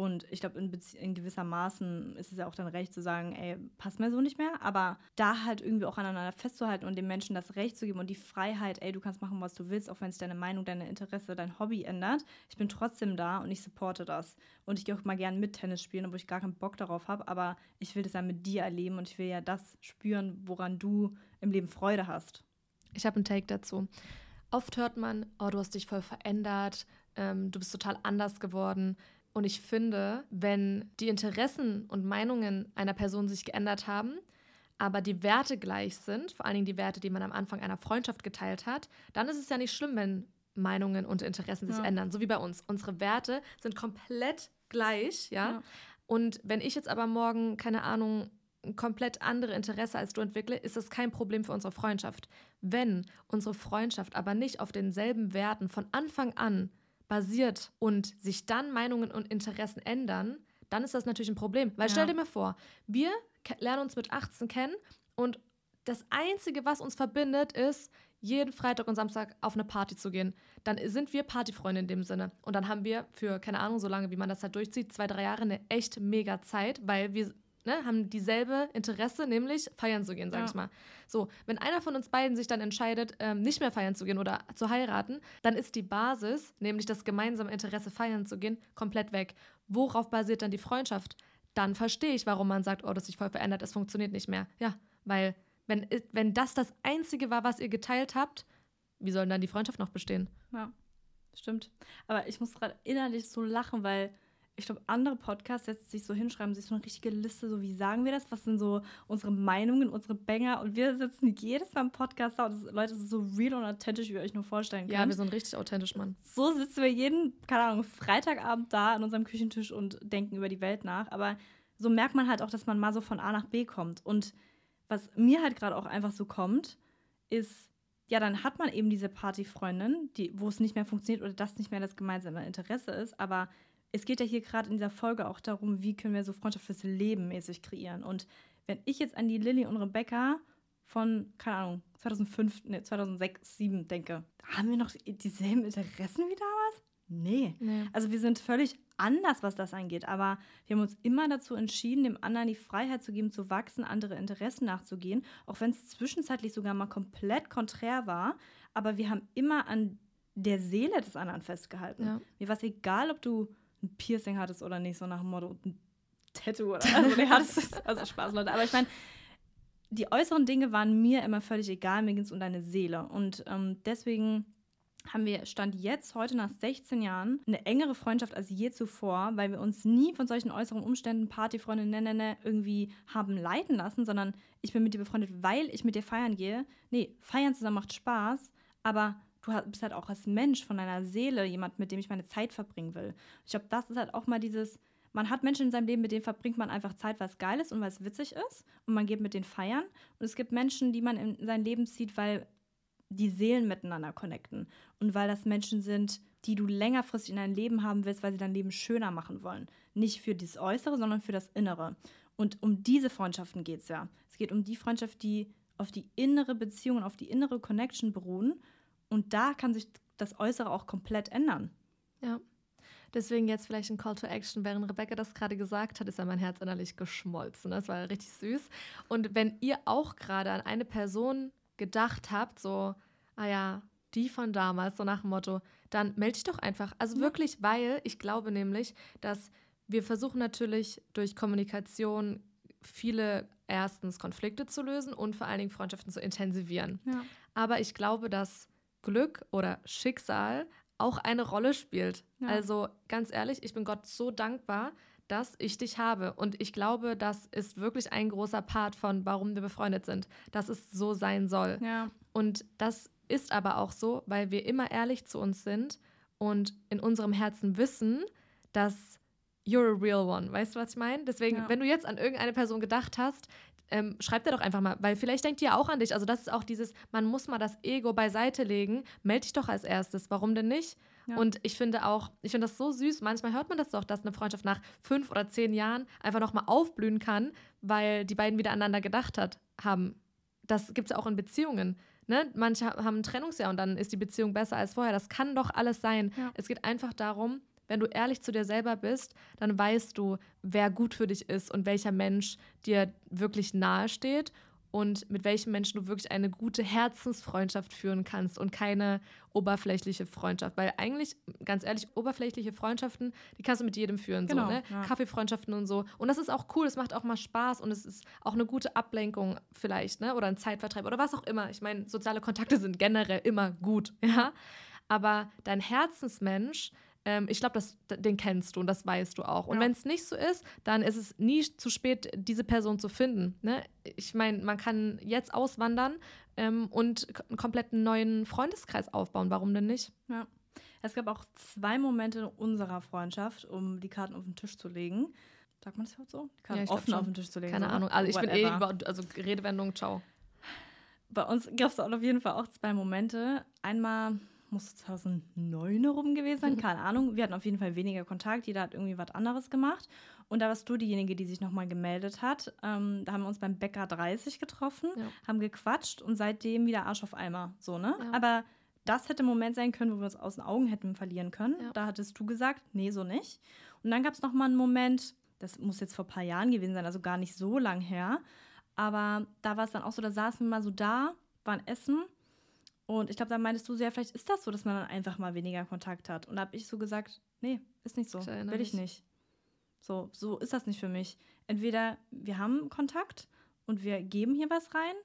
Und ich glaube, in, in, gewisser Maßen ist es ja auch dann recht zu sagen, ey, passt mir so nicht mehr. Aber da halt irgendwie auch aneinander festzuhalten und dem Menschen das Recht zu geben und die Freiheit, ey, du kannst machen, was du willst, auch wenn sich deine Meinung, deine Interesse, dein Hobby ändert. Ich bin trotzdem da und ich supporte das. Und ich gehe auch mal gerne mit Tennis spielen, obwohl ich gar keinen Bock darauf habe. Aber ich will das ja mit dir erleben und ich will ja das spüren, woran du im Leben Freude hast. Ich habe einen Take dazu. Oft hört man, oh, du hast dich voll verändert, ähm, du bist total anders geworden. Und ich finde, wenn die Interessen und Meinungen einer Person sich geändert haben, aber die Werte gleich sind, vor allen Dingen die Werte, die man am Anfang einer Freundschaft geteilt hat, dann ist es ja nicht schlimm, wenn Meinungen und Interessen sich ja. ändern. So wie bei uns. Unsere Werte sind komplett gleich, ja? ja. Und wenn ich jetzt aber morgen, keine Ahnung, ein komplett andere Interesse als du entwickle, ist das kein Problem für unsere Freundschaft. Wenn unsere Freundschaft aber nicht auf denselben Werten von Anfang an basiert und sich dann Meinungen und Interessen ändern, dann ist das natürlich ein Problem. Weil ja. stell dir mal vor, wir lernen uns mit 18 kennen und das Einzige, was uns verbindet, ist, jeden Freitag und Samstag auf eine Party zu gehen. Dann sind wir Partyfreunde in dem Sinne. Und dann haben wir für, keine Ahnung, so lange, wie man das halt durchzieht, zwei, drei Jahre eine echt mega Zeit, weil wir ne, haben dieselbe Interesse, nämlich feiern zu gehen, sag ja. ich mal. So, wenn einer von uns beiden sich dann entscheidet, ähm, nicht mehr feiern zu gehen oder zu heiraten, dann ist die Basis, nämlich das gemeinsame Interesse feiern zu gehen, komplett weg. Worauf basiert dann die Freundschaft? Dann verstehe ich, warum man sagt, oh, das sich voll verändert, es funktioniert nicht mehr. Ja, weil wenn, wenn das das Einzige war, was ihr geteilt habt, wie soll dann die Freundschaft noch bestehen? Ja, stimmt. Aber ich muss gerade innerlich so lachen, weil ich glaube, andere Podcasts setzen sich so hinschreiben, sich so eine richtige Liste, so wie sagen wir das, was sind so unsere Meinungen, unsere Banger? Und wir sitzen jedes Mal im Podcast da und das, Leute, das ist so real und authentisch, wie ihr euch nur vorstellen könnt. Ja, wir sind richtig authentisch, Mann. So sitzen wir jeden, keine Ahnung, Freitagabend da an unserem Küchentisch und denken über die Welt nach, aber so merkt man halt auch, dass man mal so von A nach B kommt. Und was mir halt gerade auch einfach so kommt, ist, ja, dann hat man eben diese Partyfreundin, die, wo es nicht mehr funktioniert oder das nicht mehr das gemeinsame Interesse ist, aber es geht ja hier gerade in dieser Folge auch darum, wie können wir so Freundschaft fürs Leben mäßig kreieren. Und wenn ich jetzt an die Lilly und Rebecca von, keine Ahnung, 2005, ne, 2006, 2007 denke, haben wir noch dieselben Interessen wie damals? Nee. nee. Also wir sind völlig anders, was das angeht. Aber wir haben uns immer dazu entschieden, dem anderen die Freiheit zu geben, zu wachsen, andere Interessen nachzugehen. Auch wenn es zwischenzeitlich sogar mal komplett konträr war. Aber wir haben immer an der Seele des anderen festgehalten. Ja. Mir war es egal, ob du ein Piercing hattest oder nicht, so nach dem Motto, ein Tattoo oder [LAUGHS] also, nee, hattest, also Spaß, Leute. Aber ich meine, die äußeren Dinge waren mir immer völlig egal, mir ging es um deine Seele. Und ähm, deswegen haben wir Stand jetzt, heute nach 16 Jahren, eine engere Freundschaft als je zuvor, weil wir uns nie von solchen äußeren Umständen, Partyfreunde, ne, ne, ne, irgendwie haben leiten lassen, sondern ich bin mit dir befreundet, weil ich mit dir feiern gehe. Nee, feiern zusammen macht Spaß, aber du bist halt auch als Mensch von deiner Seele jemand, mit dem ich meine Zeit verbringen will. Ich glaube, das ist halt auch mal dieses, man hat Menschen in seinem Leben, mit denen verbringt man einfach Zeit, weil es geil ist und weil es witzig ist und man geht mit denen feiern. Und es gibt Menschen, die man in sein Leben zieht, weil die Seelen miteinander connecten und weil das Menschen sind, die du längerfristig in dein Leben haben willst, weil sie dein Leben schöner machen wollen. Nicht für das Äußere, sondern für das Innere. Und um diese Freundschaften geht es ja. Es geht um die Freundschaft, die auf die innere Beziehung und auf die innere Connection beruhen. Und da kann sich das Äußere auch komplett ändern. Ja. Deswegen jetzt vielleicht ein Call to Action. Während Rebecca das gerade gesagt hat, ist ja mein Herz innerlich geschmolzen. Das war richtig süß. Und wenn ihr auch gerade an eine Person gedacht habt, so, ah ja, die von damals, so nach dem Motto, dann melde dich doch einfach. Also ja. wirklich, weil ich glaube nämlich, dass wir versuchen natürlich durch Kommunikation viele erstens Konflikte zu lösen und vor allen Dingen Freundschaften zu intensivieren. Ja. Aber ich glaube, dass Glück oder Schicksal auch eine Rolle spielt. Ja. Also ganz ehrlich, ich bin Gott so dankbar, dass ich dich habe. Und ich glaube, das ist wirklich ein großer Part von, warum wir befreundet sind, dass es so sein soll. Ja. Und das ist aber auch so, weil wir immer ehrlich zu uns sind und in unserem Herzen wissen, dass you're a real one. Weißt du, was ich meine? Deswegen, ja. wenn du jetzt an irgendeine Person gedacht hast, ähm, schreib dir doch einfach mal, weil vielleicht denkt ihr auch an dich. Also das ist auch dieses, man muss mal das Ego beiseite legen. Meld dich doch als erstes. Warum denn nicht? Ja. Und ich finde auch, ich finde das so süß. Manchmal hört man das doch, dass eine Freundschaft nach fünf oder zehn Jahren einfach nochmal aufblühen kann, weil die beiden wieder aneinander gedacht hat, haben. Das gibt es ja auch in Beziehungen. Ne? Manche haben ein Trennungsjahr und dann ist die Beziehung besser als vorher. Das kann doch alles sein. Ja. Es geht einfach darum, wenn du ehrlich zu dir selber bist, dann weißt du, wer gut für dich ist und welcher Mensch dir wirklich nahe steht und mit welchem Menschen du wirklich eine gute Herzensfreundschaft führen kannst und keine oberflächliche Freundschaft. Weil eigentlich, ganz ehrlich, oberflächliche Freundschaften, die kannst du mit jedem führen. Genau, so, ne? Ja. Kaffeefreundschaften und so. Und das ist auch cool, es macht auch mal Spaß und es ist auch eine gute Ablenkung vielleicht, ne? Oder ein Zeitvertreib oder was auch immer. Ich meine, soziale Kontakte sind generell immer gut, [LAUGHS] ja. Aber dein Herzensmensch, ähm, ich glaube, den kennst du und das weißt du auch. Und ja. wenn es nicht so ist, dann ist es nie zu spät, diese Person zu finden. Ne? Ich meine, man kann jetzt auswandern ähm, und einen kompletten neuen Freundeskreis aufbauen. Warum denn nicht? Ja. Es gab auch zwei Momente in unserer Freundschaft, um die Karten auf den Tisch zu legen. Sagt man das überhaupt so? Die Karten ja, offen auf den Tisch zu legen. Keine so. Ahnung. Also ich Whatever. bin eh über, also Redewendung, ciao. Bei uns gab es auf jeden Fall auch zwei Momente. Einmal muss 2009 herum gewesen sein, keine Ahnung. Wir hatten auf jeden Fall weniger Kontakt, jeder hat irgendwie was anderes gemacht. Und da warst du diejenige, die sich nochmal gemeldet hat. Ähm, da haben wir uns beim Bäcker 30 getroffen, ja. haben gequatscht und seitdem wieder Arsch auf Eimer. So, ne? Ja. Aber das hätte ein Moment sein können, wo wir uns aus den Augen hätten verlieren können. Ja. Da hattest du gesagt, nee, so nicht. Und dann gab es nochmal einen Moment, das muss jetzt vor ein paar Jahren gewesen sein, also gar nicht so lang her. Aber da war es dann auch so, da saßen wir mal so da, waren essen und ich glaube, da meintest du so, ja, vielleicht ist das so, dass man dann einfach mal weniger Kontakt hat. Und da habe ich so gesagt, nee, ist nicht so. Will ich nicht. So, so ist das nicht für mich. Entweder wir haben Kontakt und wir geben hier was rein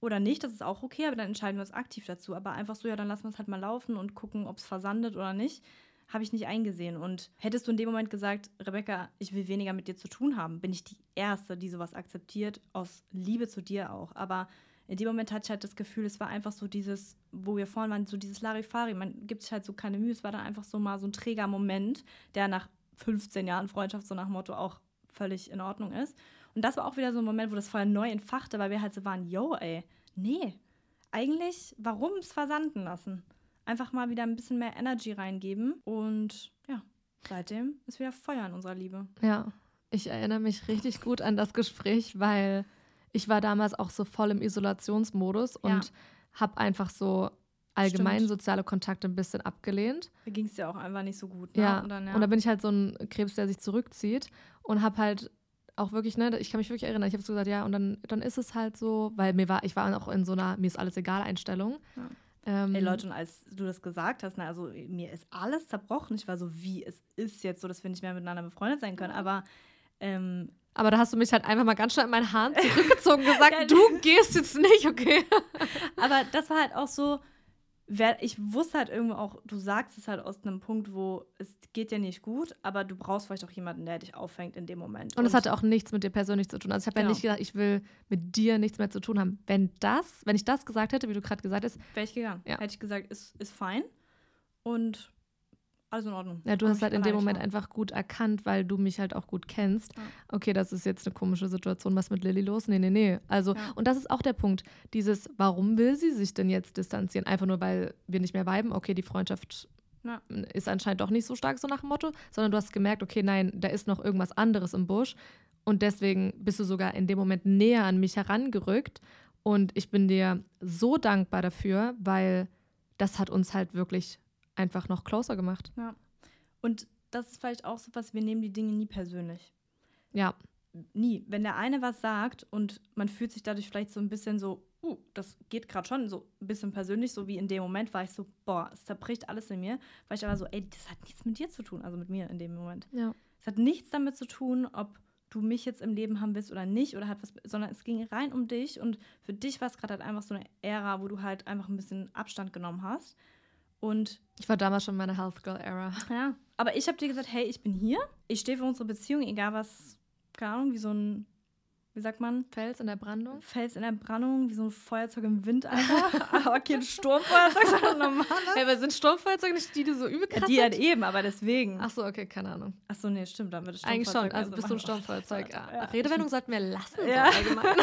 oder nicht, das ist auch okay, aber dann entscheiden wir uns aktiv dazu. Aber einfach so, ja, dann lassen wir es halt mal laufen und gucken, ob es versandet oder nicht, habe ich nicht eingesehen. Und hättest du in dem Moment gesagt, Rebecca, ich will weniger mit dir zu tun haben, bin ich die Erste, die sowas akzeptiert, aus Liebe zu dir auch. Aber in dem Moment hatte ich halt das Gefühl, es war einfach so dieses, wo wir vorhin waren, so dieses Larifari, man gibt sich halt so keine Mühe, es war dann einfach so mal so ein träger Moment, der nach 15 Jahren Freundschaft so nach Motto auch völlig in Ordnung ist. Und das war auch wieder so ein Moment, wo das Feuer neu entfachte, weil wir halt so waren, yo, ey, nee, eigentlich, warum es versanden lassen? Einfach mal wieder ein bisschen mehr Energy reingeben und ja, seitdem ist wieder Feuer in unserer Liebe. Ja, ich erinnere mich richtig gut an das Gespräch, weil ich war damals auch so voll im Isolationsmodus und ja. habe einfach so allgemein Stimmt. soziale Kontakte ein bisschen abgelehnt. Da ging es ja auch einfach nicht so gut. Ne? Ja. Und dann, ja. und dann bin ich halt so ein Krebs, der sich zurückzieht und habe halt auch wirklich, ne, ich kann mich wirklich erinnern, ich habe so gesagt, ja, und dann, dann ist es halt so, weil mir war, ich war auch in so einer mir ist alles egal Einstellung. Ja. Ähm, Ey Leute, und als du das gesagt hast, na, also mir ist alles zerbrochen. Ich war so, wie es ist jetzt so, dass wir nicht mehr miteinander befreundet sein können. Aber ähm, aber da hast du mich halt einfach mal ganz schnell in meinen Haaren [LAUGHS] zurückgezogen und gesagt, ja, du gehst jetzt nicht, okay? [LAUGHS] Aber das war halt auch so, ich wusste halt irgendwo auch, du sagst es halt aus einem Punkt, wo es geht ja nicht gut, aber du brauchst vielleicht auch jemanden, der dich auffängt in dem Moment. Und es hatte auch nichts mit dir persönlich zu tun. Also ich habe genau. ja nicht gesagt, ich will mit dir nichts mehr zu tun haben. Wenn das, wenn ich das gesagt hätte, wie du gerade gesagt hast, wäre ich gegangen. Ja. Hätte ich gesagt, ist, ist fein. Und alles in Ordnung. Ja, du hast halt in dem Moment einfach gut erkannt, weil du mich halt auch gut kennst. Ja. Okay, das ist jetzt eine komische Situation. Was mit Lilly los? Nee, nee, nee. Also, ja. und das ist auch der Punkt. Dieses, warum will sie sich denn jetzt distanzieren? Einfach nur, weil wir nicht mehr weiben. Okay, die Freundschaft ja. ist anscheinend doch nicht so stark, so nach dem Motto. Sondern du hast gemerkt, okay, nein, da ist noch irgendwas anderes im Busch. Und deswegen bist du sogar in dem Moment näher an mich herangerückt. Und ich bin dir so dankbar dafür, weil das hat uns halt wirklich einfach noch closer gemacht. Ja. Und das ist vielleicht auch so was, wir nehmen die Dinge nie persönlich. Ja. Nie. Wenn der eine was sagt und man fühlt sich dadurch vielleicht so ein bisschen so, uh, das geht gerade schon so ein bisschen persönlich, so wie in dem Moment war ich so, boah, es zerbricht alles in mir, weil ich aber so, ey, das hat nichts mit dir zu tun, also mit mir in dem Moment. Ja. Es hat nichts damit zu tun, ob du mich jetzt im Leben haben willst oder nicht oder hat was, sondern es ging rein um dich und für dich war es gerade halt einfach so eine Ära, wo du halt einfach ein bisschen Abstand genommen hast und ich war damals schon in meiner Health Girl Era. [LAUGHS] Ja. Aber ich habe dir gesagt, hey, ich bin hier. Ich stehe für unsere Beziehung, egal was, keine Ahnung, wie so ein, wie sagt man? Fels in der Brandung. Fels in der Brandung, wie so ein Feuerzeug im Wind, Alter. [LAUGHS] aber kein Sturmfeuerzeug, [LAUGHS] sondern normales. Ja, aber sind Sturmfeuerzeuge nicht die, die so übel krass ja, Die halt eben, aber deswegen. Ach so, okay, keine Ahnung. Ach so, nee, stimmt, dann wird es Eigentlich schon, also bist du ein Sturmfeuerzeug. Ja. Redewendung sollten wir lassen, ja. so allgemein.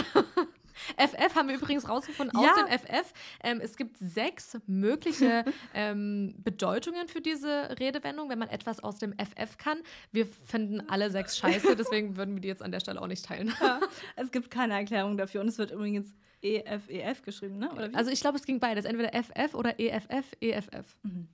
FF haben wir übrigens rausgefunden ja. aus dem FF. Ähm, es gibt sechs mögliche [LAUGHS] ähm, Bedeutungen für diese Redewendung, wenn man etwas aus dem FF kann. Wir finden alle sechs scheiße, deswegen würden wir die jetzt an der Stelle auch nicht teilen. Ja, [LAUGHS] es gibt keine Erklärung dafür und es wird übrigens EFEF -E geschrieben, ne? Also ich glaube, es ging beides, entweder FF oder EFF, EFF. Mhm.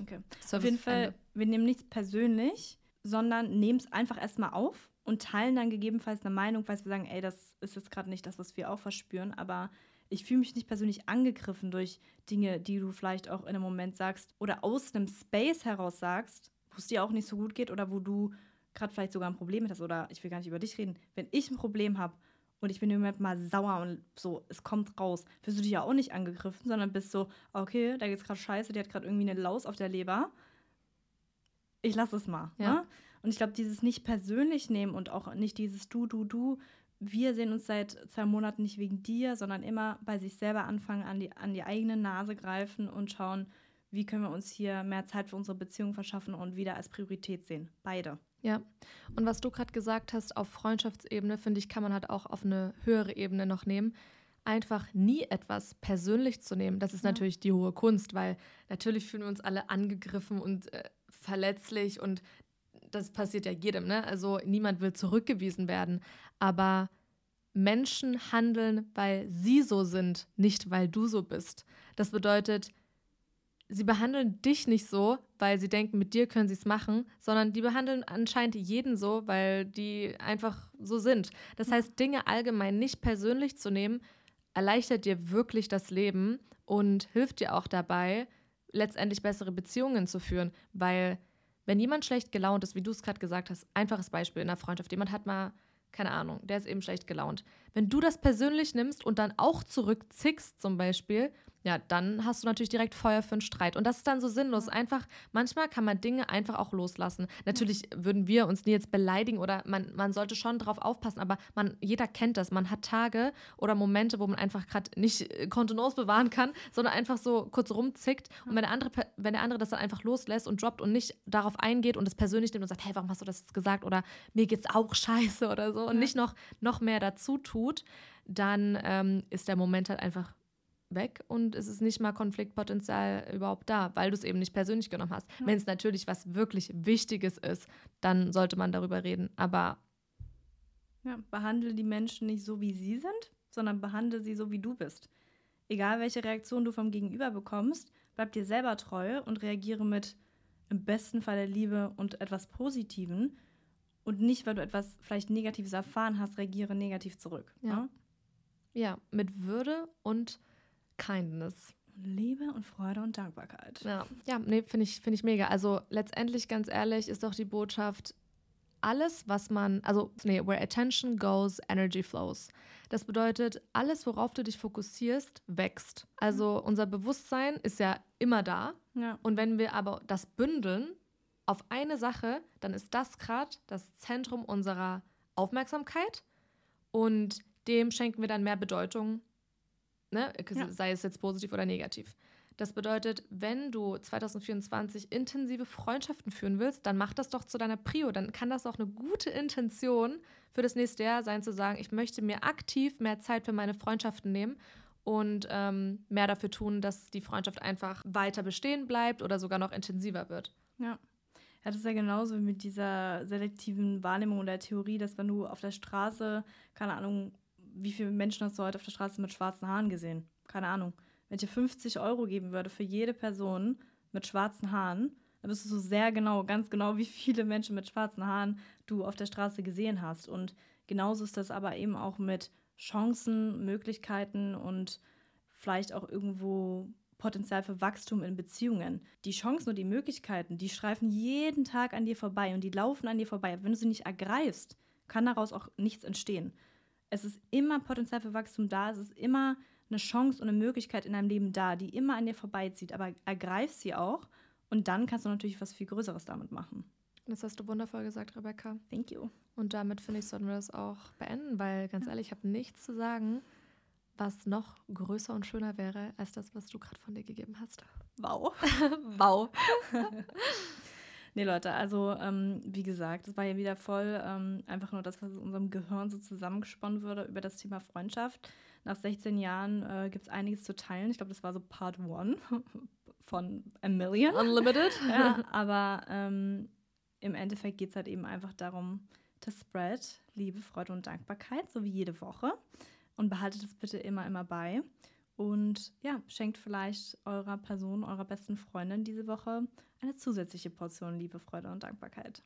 Okay. Service Auf jeden Fall, Ende. wir nehmen nichts persönlich, sondern nehmen es einfach erstmal auf und teilen dann gegebenenfalls eine Meinung, falls wir sagen, ey, das ist jetzt gerade nicht das, was wir auch verspüren, aber ich fühle mich nicht persönlich angegriffen durch Dinge, die du vielleicht auch in einem Moment sagst oder aus einem Space heraus sagst, wo es dir auch nicht so gut geht oder wo du gerade vielleicht sogar ein Problem hast oder ich will gar nicht über dich reden. Wenn ich ein Problem habe und ich bin im Moment mal sauer und so, es kommt raus, wirst du dich ja auch nicht angegriffen, sondern bist so, okay, da geht's gerade scheiße, die hat gerade irgendwie eine Laus auf der Leber. Ich lasse es mal. Ja. Ne? Und ich glaube, dieses nicht persönlich nehmen und auch nicht dieses Du, Du, Du, wir sehen uns seit zwei Monaten nicht wegen dir, sondern immer bei sich selber anfangen, an die, an die eigene Nase greifen und schauen, wie können wir uns hier mehr Zeit für unsere Beziehung verschaffen und wieder als Priorität sehen. Beide. Ja, und was du gerade gesagt hast, auf Freundschaftsebene, finde ich, kann man halt auch auf eine höhere Ebene noch nehmen. Einfach nie etwas persönlich zu nehmen, das ist ja. natürlich die hohe Kunst, weil natürlich fühlen wir uns alle angegriffen und äh, verletzlich und das passiert ja jedem, ne? Also niemand will zurückgewiesen werden. Aber Menschen handeln, weil sie so sind, nicht weil du so bist. Das bedeutet, sie behandeln dich nicht so, weil sie denken, mit dir können sie es machen, sondern die behandeln anscheinend jeden so, weil die einfach so sind. Das heißt, Dinge allgemein nicht persönlich zu nehmen, erleichtert dir wirklich das Leben und hilft dir auch dabei, letztendlich bessere Beziehungen zu führen, weil wenn jemand schlecht gelaunt ist, wie du es gerade gesagt hast, einfaches Beispiel in der Freundschaft, jemand hat mal, keine Ahnung, der ist eben schlecht gelaunt. Wenn du das persönlich nimmst und dann auch zurückzickst zum Beispiel, ja, dann hast du natürlich direkt Feuer für einen Streit. Und das ist dann so sinnlos. Einfach, manchmal kann man Dinge einfach auch loslassen. Natürlich würden wir uns nie jetzt beleidigen oder man, man sollte schon drauf aufpassen, aber man, jeder kennt das. Man hat Tage oder Momente, wo man einfach gerade nicht äh, Kontenance bewahren kann, sondern einfach so kurz rumzickt. Und wenn der, andere, wenn der andere das dann einfach loslässt und droppt und nicht darauf eingeht und es persönlich nimmt und sagt, hey, warum hast du das jetzt gesagt? Oder mir geht's auch scheiße oder so und nicht noch, noch mehr dazu tut, dann ähm, ist der Moment halt einfach weg und es ist nicht mal Konfliktpotenzial überhaupt da, weil du es eben nicht persönlich genommen hast. Ja. Wenn es natürlich was wirklich Wichtiges ist, dann sollte man darüber reden. Aber ja, behandle die Menschen nicht so, wie sie sind, sondern behandle sie so, wie du bist. Egal welche Reaktion du vom Gegenüber bekommst, bleib dir selber treu und reagiere mit im besten Fall der Liebe und etwas Positiven und nicht, weil du etwas vielleicht Negatives erfahren hast, reagiere negativ zurück. Ja, ja? ja mit Würde und Kindness. Liebe und Freude und Dankbarkeit. Ja, ja nee, finde ich, find ich mega. Also letztendlich, ganz ehrlich, ist doch die Botschaft, alles, was man, also, nee, where attention goes, energy flows. Das bedeutet, alles, worauf du dich fokussierst, wächst. Also unser Bewusstsein ist ja immer da. Ja. Und wenn wir aber das bündeln auf eine Sache, dann ist das gerade das Zentrum unserer Aufmerksamkeit und dem schenken wir dann mehr Bedeutung, ne? Ja. sei es jetzt positiv oder negativ. Das bedeutet, wenn du 2024 intensive Freundschaften führen willst, dann mach das doch zu deiner Prio. Dann kann das auch eine gute Intention für das nächste Jahr sein, zu sagen, ich möchte mir aktiv mehr Zeit für meine Freundschaften nehmen und ähm, mehr dafür tun, dass die Freundschaft einfach weiter bestehen bleibt oder sogar noch intensiver wird. Ja. Ja, das ist ja genauso wie mit dieser selektiven Wahrnehmung oder Theorie, dass wenn du auf der Straße, keine Ahnung, wie viele Menschen hast du heute auf der Straße mit schwarzen Haaren gesehen? Keine Ahnung. Wenn ich dir 50 Euro geben würde für jede Person mit schwarzen Haaren, dann wüsstest du so sehr genau, ganz genau, wie viele Menschen mit schwarzen Haaren du auf der Straße gesehen hast. Und genauso ist das aber eben auch mit Chancen, Möglichkeiten und vielleicht auch irgendwo Potenzial für Wachstum in Beziehungen. Die Chancen und die Möglichkeiten, die streifen jeden Tag an dir vorbei und die laufen an dir vorbei. Wenn du sie nicht ergreifst, kann daraus auch nichts entstehen. Es ist immer Potenzial für Wachstum da, es ist immer eine Chance und eine Möglichkeit in deinem Leben da, die immer an dir vorbeizieht, aber ergreif sie auch und dann kannst du natürlich was viel Größeres damit machen. Das hast du wundervoll gesagt, Rebecca. Thank you. Und damit finde ich, sollten wir das auch beenden, weil ganz ehrlich, ich habe nichts zu sagen, was noch größer und schöner wäre als das, was du gerade von dir gegeben hast. Wow. [LAUGHS] wow. [LAUGHS] nee, Leute, also ähm, wie gesagt, es war ja wieder voll ähm, einfach nur das, was in unserem Gehirn so zusammengesponnen wurde über das Thema Freundschaft. Nach 16 Jahren äh, gibt es einiges zu teilen. Ich glaube, das war so Part One [LAUGHS] von A Million. Unlimited. ja, aber ähm, im Endeffekt geht es halt eben einfach darum, to spread Liebe, Freude und Dankbarkeit, so wie jede Woche. Und behaltet es bitte immer, immer bei. Und ja, schenkt vielleicht eurer Person, eurer besten Freundin diese Woche eine zusätzliche Portion Liebe, Freude und Dankbarkeit.